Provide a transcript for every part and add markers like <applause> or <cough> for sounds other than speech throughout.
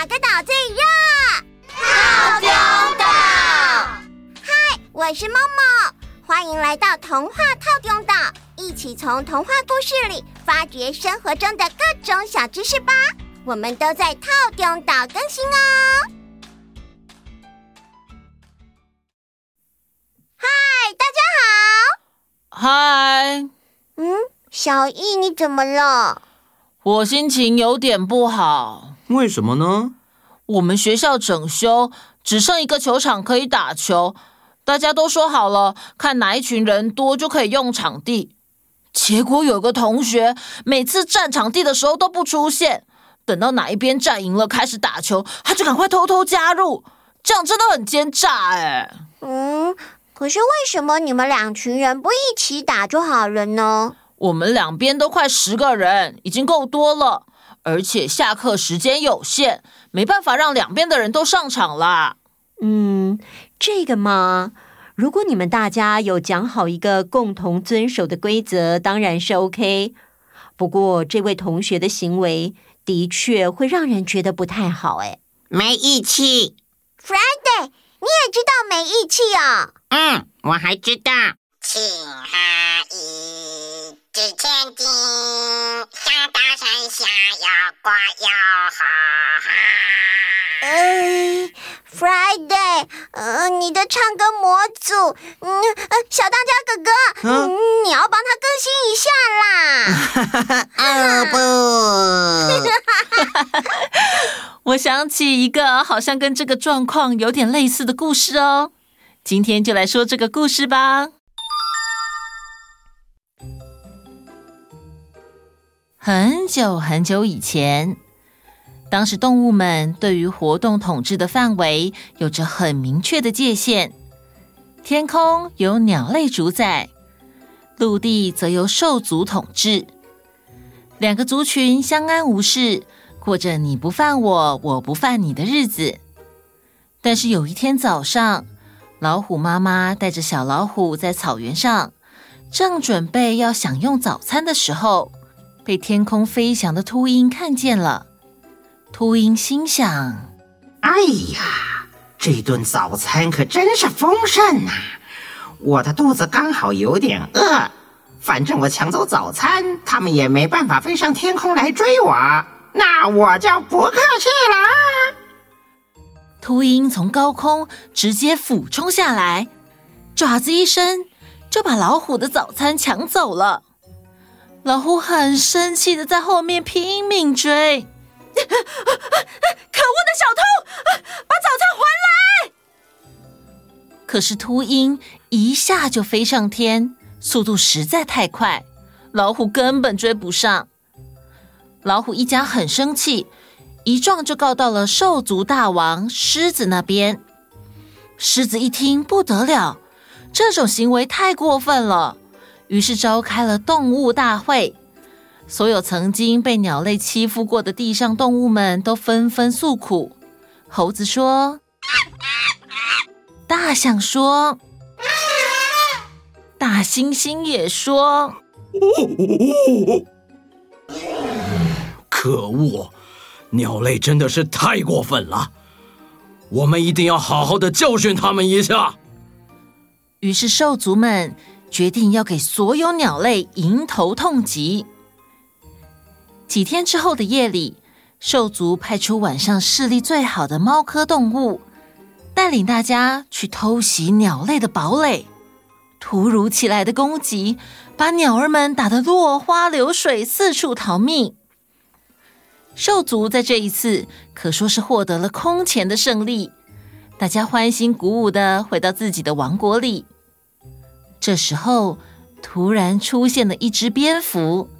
哪个岛最热？套丁岛。嗨，我是梦梦，欢迎来到童话套丁岛，一起从童话故事里发掘生活中的各种小知识吧。我们都在套丁岛更新哦。嗨，大家好。嗨。嗯，小艺，你怎么了？我心情有点不好。为什么呢？我们学校整修，只剩一个球场可以打球，大家都说好了，看哪一群人多就可以用场地。结果有个同学每次占场地的时候都不出现，等到哪一边占赢了开始打球，他就赶快偷偷加入，这样真的很奸诈哎。嗯，可是为什么你们两群人不一起打就好了呢？我们两边都快十个人，已经够多了，而且下课时间有限，没办法让两边的人都上场啦。嗯，这个嘛，如果你们大家有讲好一个共同遵守的规则，当然是 OK。不过这位同学的行为的确会让人觉得不太好，哎，没义气。Friday，你也知道没义气哦？嗯，我还知道。青海一掷千金，下大山下要挂要好哈。嗯，Friday，呃，你的唱歌模组，嗯，呃，小当家哥哥，嗯，你要帮他更新一下啦。哦 <laughs> 不，<laughs> 我想起一个好像跟这个状况有点类似的故事哦，今天就来说这个故事吧。很久很久以前，当时动物们对于活动统治的范围有着很明确的界限。天空由鸟类主宰，陆地则由兽族统治。两个族群相安无事，过着你不犯我，我不犯你的日子。但是有一天早上，老虎妈妈带着小老虎在草原上，正准备要享用早餐的时候，被天空飞翔的秃鹰看见了，秃鹰心想：“哎呀，这顿早餐可真是丰盛呐！我的肚子刚好有点饿，反正我抢走早餐，他们也没办法飞上天空来追我，那我就不客气了。”秃鹰从高空直接俯冲下来，爪子一伸，就把老虎的早餐抢走了。老虎很生气的在后面拼命追，可恶的小偷，把早餐还来！可是秃鹰一下就飞上天，速度实在太快，老虎根本追不上。老虎一家很生气，一撞就告到了兽族大王狮子那边。狮子一听不得了，这种行为太过分了。于是召开了动物大会，所有曾经被鸟类欺负过的地上动物们都纷纷诉苦。猴子说：“大象说，大猩猩也说，可恶，鸟类真的是太过分了，我们一定要好好的教训他们一下。”于是兽族们。决定要给所有鸟类迎头痛击。几天之后的夜里，兽族派出晚上视力最好的猫科动物，带领大家去偷袭鸟类的堡垒。突如其来的攻击，把鸟儿们打得落花流水，四处逃命。兽族在这一次可说是获得了空前的胜利，大家欢欣鼓舞的回到自己的王国里。这时候，突然出现了一只蝙蝠。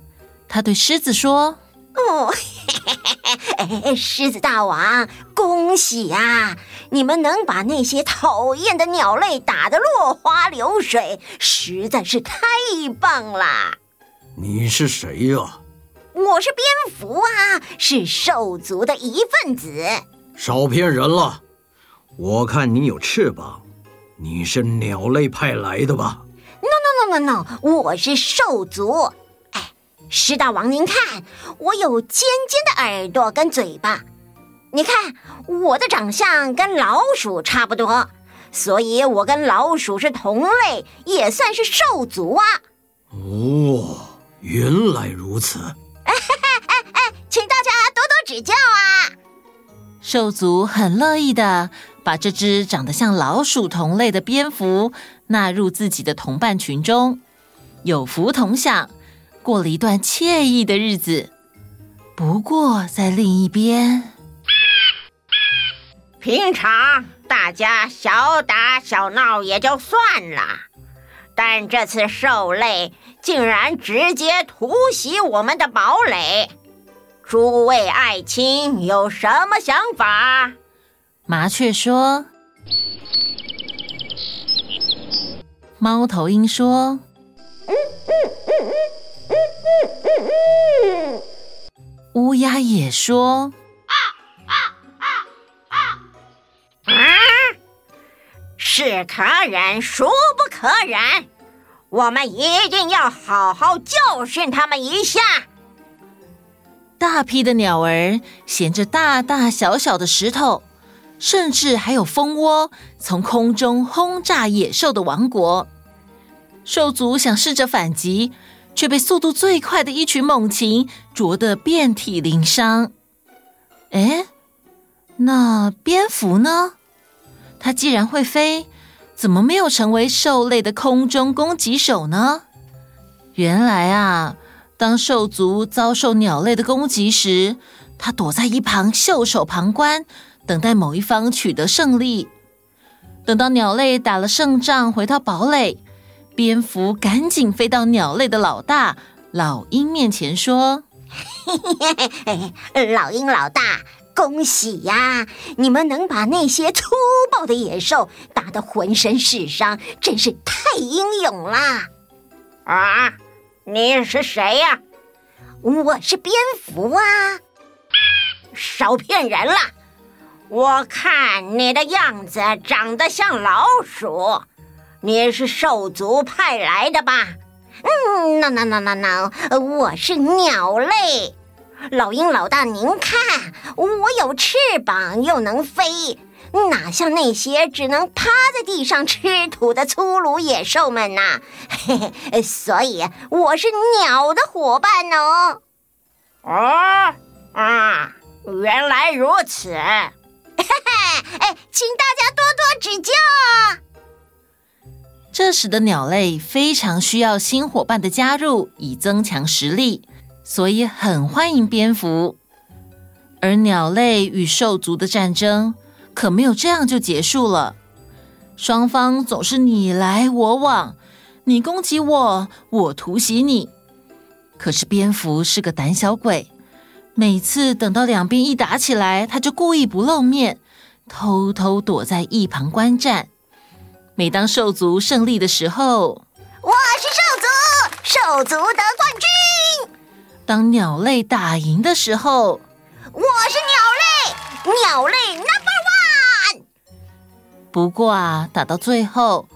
他对狮子说：“哦，嘿嘿嘿狮子大王，恭喜呀！你们能把那些讨厌的鸟类打得落花流水，实在是太棒了。”你是谁呀？我是蝙蝠啊，是兽族的一份子。少骗人了！我看你有翅膀，你是鸟类派来的吧？No no，我是兽族。哎，狮大王，您看，我有尖尖的耳朵跟嘴巴。你看我的长相跟老鼠差不多，所以我跟老鼠是同类，也算是兽族啊。哦，原来如此。哎哎哎哎，请大家多多指教啊！兽族很乐意的把这只长得像老鼠同类的蝙蝠纳入自己的同伴群中，有福同享，过了一段惬意的日子。不过在另一边，平常大家小打小闹也就算了，但这次兽类竟然直接突袭我们的堡垒，诸位爱卿有什么想法？麻雀说。猫头鹰说。乌鸦也说。啊是可忍，孰不可忍！我们一定要好好教训他们一下。大批的鸟儿衔着大大小小的石头，甚至还有蜂窝，从空中轰炸野兽的王国。兽族想试着反击，却被速度最快的一群猛禽啄得遍体鳞伤。哎，那蝙蝠呢？它既然会飞，怎么没有成为兽类的空中攻击手呢？原来啊，当兽族遭受鸟类的攻击时，它躲在一旁袖手旁观，等待某一方取得胜利。等到鸟类打了胜仗，回到堡垒，蝙蝠赶紧飞到鸟类的老大老鹰面前说：“ <laughs> 老鹰老大。”恭喜呀！你们能把那些粗暴的野兽打得浑身是伤，真是太英勇啦！啊，你是谁呀？我是蝙蝠啊！少骗人了！我看你的样子长得像老鼠，你是兽族派来的吧？嗯，no no no no no，我是鸟类。老鹰老大，您看，我有翅膀又能飞，哪像那些只能趴在地上吃土的粗鲁野兽们呐、嘿嘿，所以我是鸟的伙伴哦。哦，啊，原来如此。哈哈，哎，请大家多多指教啊。这时的鸟类非常需要新伙伴的加入，以增强实力。所以很欢迎蝙蝠，而鸟类与兽族的战争可没有这样就结束了。双方总是你来我往，你攻击我，我突袭你。可是蝙蝠是个胆小鬼，每次等到两边一打起来，他就故意不露面，偷偷躲在一旁观战。每当兽族胜利的时候，我是兽族，兽族得冠军。当鸟类打赢的时候，我是鸟类，鸟类 number one。不过啊，打到最后，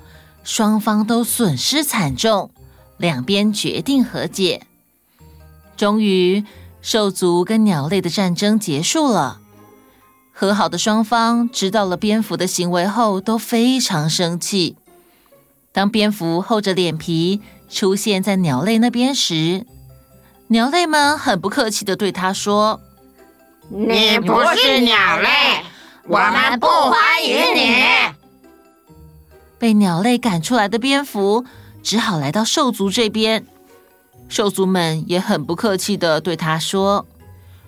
双方都损失惨重，两边决定和解。终于，兽族跟鸟类的战争结束了。和好的双方知道了蝙蝠的行为后，都非常生气。当蝙蝠厚着脸皮出现在鸟类那边时，鸟类们很不客气的对他说：“你不是鸟类，我们不欢迎你。”被鸟类赶出来的蝙蝠只好来到兽族这边。兽族们也很不客气的对他说：“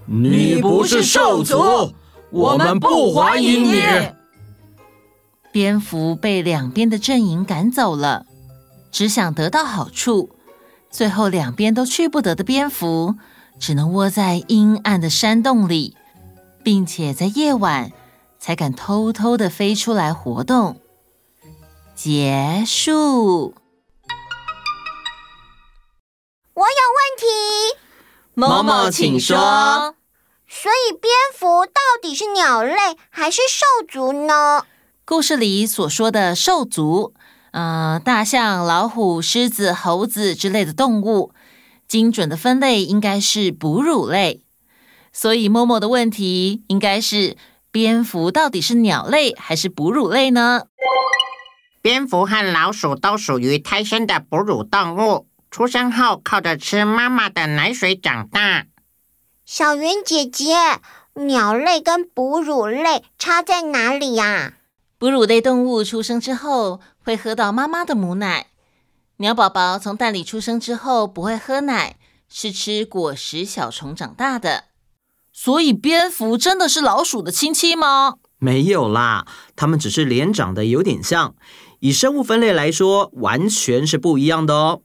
你不是兽族，我们不欢迎你。”蝙蝠被两边的阵营赶走了，只想得到好处。最后，两边都去不得的蝙蝠，只能窝在阴暗的山洞里，并且在夜晚才敢偷偷的飞出来活动。结束。我有问题，某某，请说。所以，蝙蝠到底是鸟类还是兽族呢？故事里所说的兽族。呃，大象、老虎、狮子、猴子之类的动物，精准的分类应该是哺乳类。所以默默的问题应该是：蝙蝠到底是鸟类还是哺乳类呢？蝙蝠和老鼠都属于胎生的哺乳动物，出生后靠着吃妈妈的奶水长大。小云姐姐，鸟类跟哺乳类差在哪里呀？哺乳类动物出生之后会喝到妈妈的母奶，鸟宝宝从蛋里出生之后不会喝奶，是吃果实小虫长大的。所以，蝙蝠真的是老鼠的亲戚吗？没有啦，它们只是脸长得有点像。以生物分类来说，完全是不一样的哦。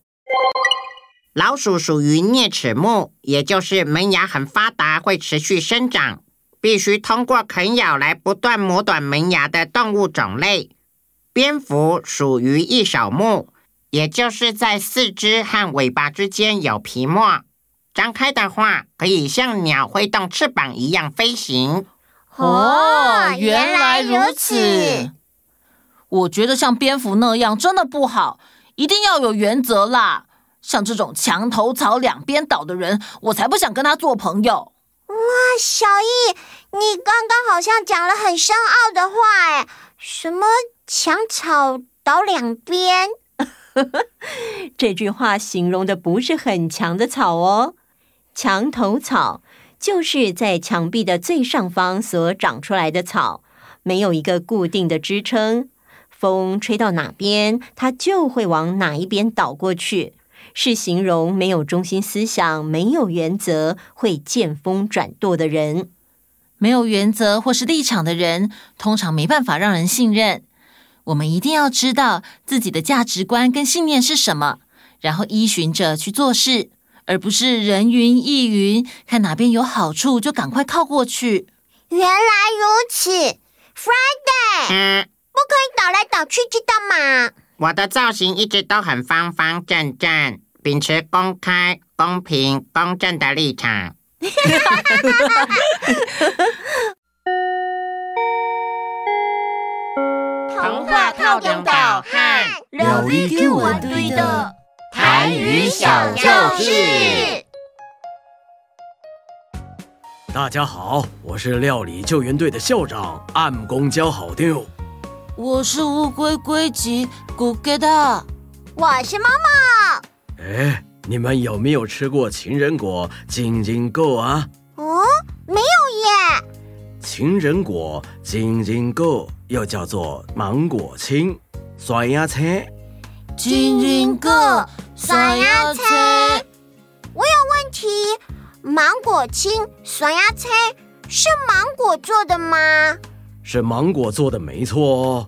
老鼠属于啮齿目，也就是门牙很发达，会持续生长，必须通过啃咬来不断磨短门牙的动物种类。蝙蝠属于翼手目，也就是在四肢和尾巴之间有皮膜。张开的话，可以像鸟挥动翅膀一样飞行。哦，原来如此。我觉得像蝙蝠那样真的不好，一定要有原则啦。像这种墙头草两边倒的人，我才不想跟他做朋友。哇，小易，你刚刚好像讲了很深奥的话哎，什么墙草倒两边？<laughs> 这句话形容的不是很强的草哦。墙头草就是在墙壁的最上方所长出来的草，没有一个固定的支撑，风吹到哪边，它就会往哪一边倒过去，是形容没有中心思想、没有原则、会见风转舵的人。没有原则或是立场的人，通常没办法让人信任。我们一定要知道自己的价值观跟信念是什么，然后依循着去做事。而不是人云亦云，看哪边有好处就赶快靠过去。原来如此，Friday，嗯，不可以倒来倒去，知道吗？我的造型一直都很方方正正，秉持公开、公平、公正的立场。<laughs> 童话透中岛和料理给我对的。台语小教室，大家好，我是料理救援队的校长暗公交好丢。我是乌龟龟吉古给达，我是猫猫。哎，你们有没有吃过情人果金金果啊？哦，没有耶。情人果金金果又叫做芒果青，酸芽菜。金金果。酸芽菜，我有问题。芒果青、酸芽菜是芒果做的吗？是芒果做的，没错哦。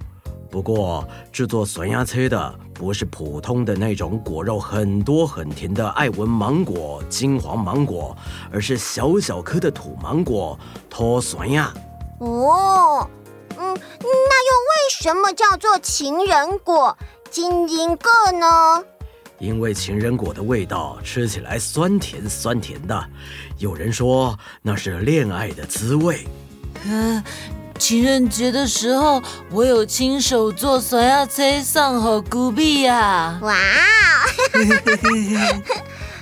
不过制作酸芽菜的不是普通的那种果肉很多很甜的爱文芒果、金黄芒果，而是小小颗的土芒果，脱酸芽。哦，嗯，那又为什么叫做情人果、金金果呢？因为情人果的味道吃起来酸甜酸甜的，有人说那是恋爱的滋味。呃，情人节的时候，我有亲手做酸亚菜送给古比呀。哇！<laughs>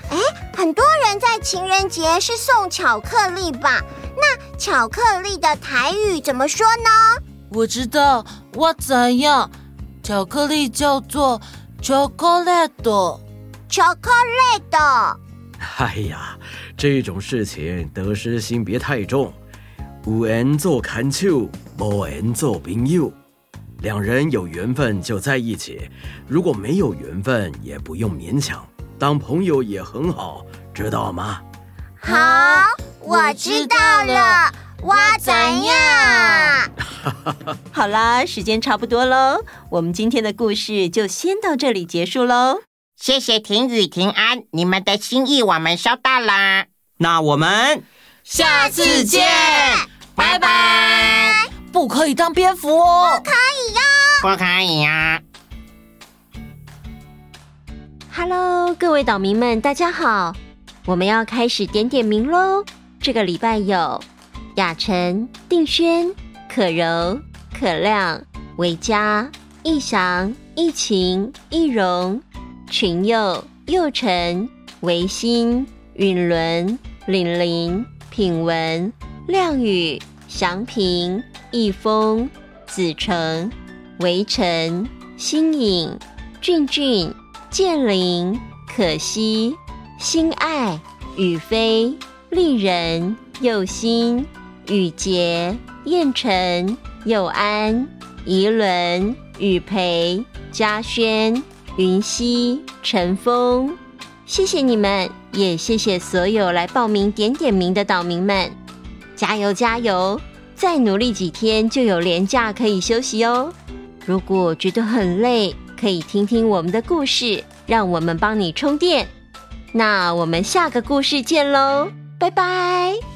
哎，很多人在情人节是送巧克力吧？那巧克力的台语怎么说呢？我知道，我怎样？巧克力叫做。chocolate，chocolate。哎呀，这种事情得失心别太重。有缘做牵手，无缘做朋友。两人有缘分就在一起，如果没有缘分也不用勉强，当朋友也很好，知道吗？好，我知道了。我怎样？<laughs> 好啦，时间差不多喽，我们今天的故事就先到这里结束喽。谢谢婷雨、婷安，你们的心意我们收到啦。那我们下次见，拜拜。不可以当蝙蝠哦，不可以呀，不可以呀。Hello，各位岛民们，大家好，我们要开始点点名喽。这个礼拜有。雅晨、定轩、可柔、可亮、维嘉、逸翔、逸晴、逸荣、群佑、佑晨、维新、允伦、玲玲、品文、亮宇、祥平、易峰、子成、围城、新颖、俊俊、建林、可惜、心爱、宇飞、丽人、佑心、宇杰、燕晨、佑安、怡伦、宇培、嘉轩、云溪、陈峰。谢谢你们，也谢谢所有来报名点点名的岛民们，加油加油！再努力几天就有连假可以休息哦。如果觉得很累，可以听听我们的故事，让我们帮你充电。那我们下个故事见喽，拜拜。